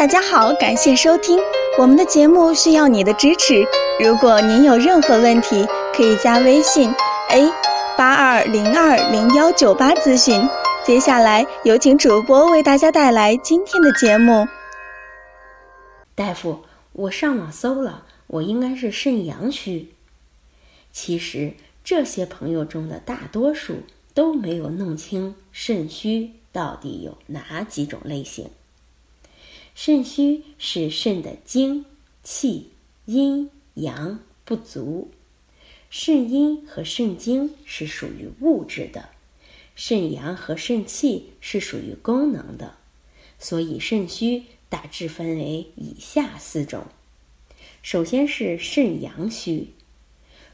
大家好，感谢收听我们的节目，需要你的支持。如果您有任何问题，可以加微信 a 八二零二零幺九八咨询。接下来有请主播为大家带来今天的节目。大夫，我上网搜了，我应该是肾阳虚。其实这些朋友中的大多数都没有弄清肾虚到底有哪几种类型。肾虚是肾的精、气、阴、阳不足。肾阴和肾精是属于物质的，肾阳和肾气是属于功能的。所以肾虚大致分为以下四种。首先是肾阳虚，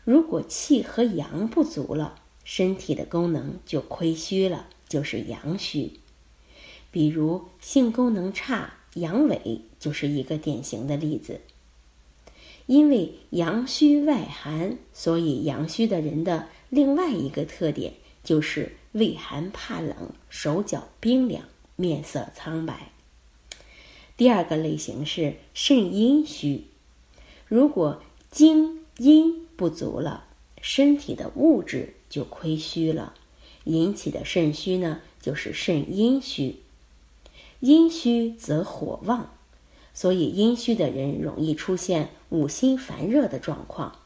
如果气和阳不足了，身体的功能就亏虚了，就是阳虚。比如性功能差。阳痿就是一个典型的例子。因为阳虚外寒，所以阳虚的人的另外一个特点就是畏寒怕冷、手脚冰凉、面色苍白。第二个类型是肾阴虚，如果精阴不足了，身体的物质就亏虚了，引起的肾虚呢，就是肾阴虚。阴虚则火旺，所以阴虚的人容易出现五心烦热的状况，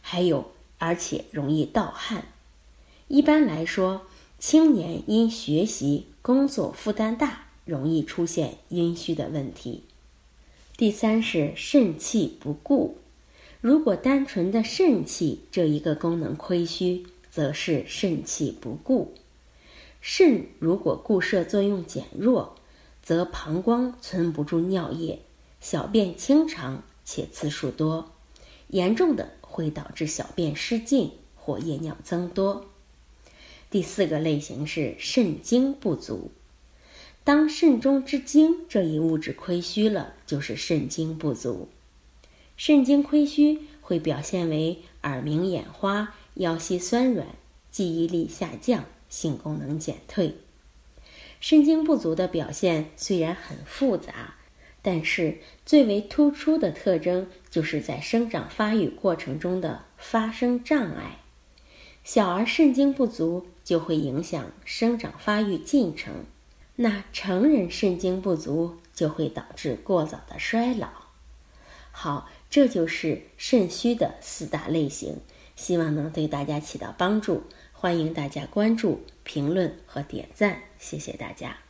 还有而且容易盗汗。一般来说，青年因学习工作负担大，容易出现阴虚的问题。第三是肾气不固，如果单纯的肾气这一个功能亏虚，则是肾气不固。肾如果固摄作用减弱，则膀胱存不住尿液，小便清长且次数多，严重的会导致小便失禁或夜尿增多。第四个类型是肾精不足，当肾中之精这一物质亏虚了，就是肾精不足。肾精亏虚会表现为耳鸣、眼花、腰膝酸软、记忆力下降。性功能减退，肾精不足的表现虽然很复杂，但是最为突出的特征就是在生长发育过程中的发生障碍。小儿肾精不足就会影响生长发育进程，那成人肾精不足就会导致过早的衰老。好，这就是肾虚的四大类型，希望能对大家起到帮助。欢迎大家关注、评论和点赞，谢谢大家。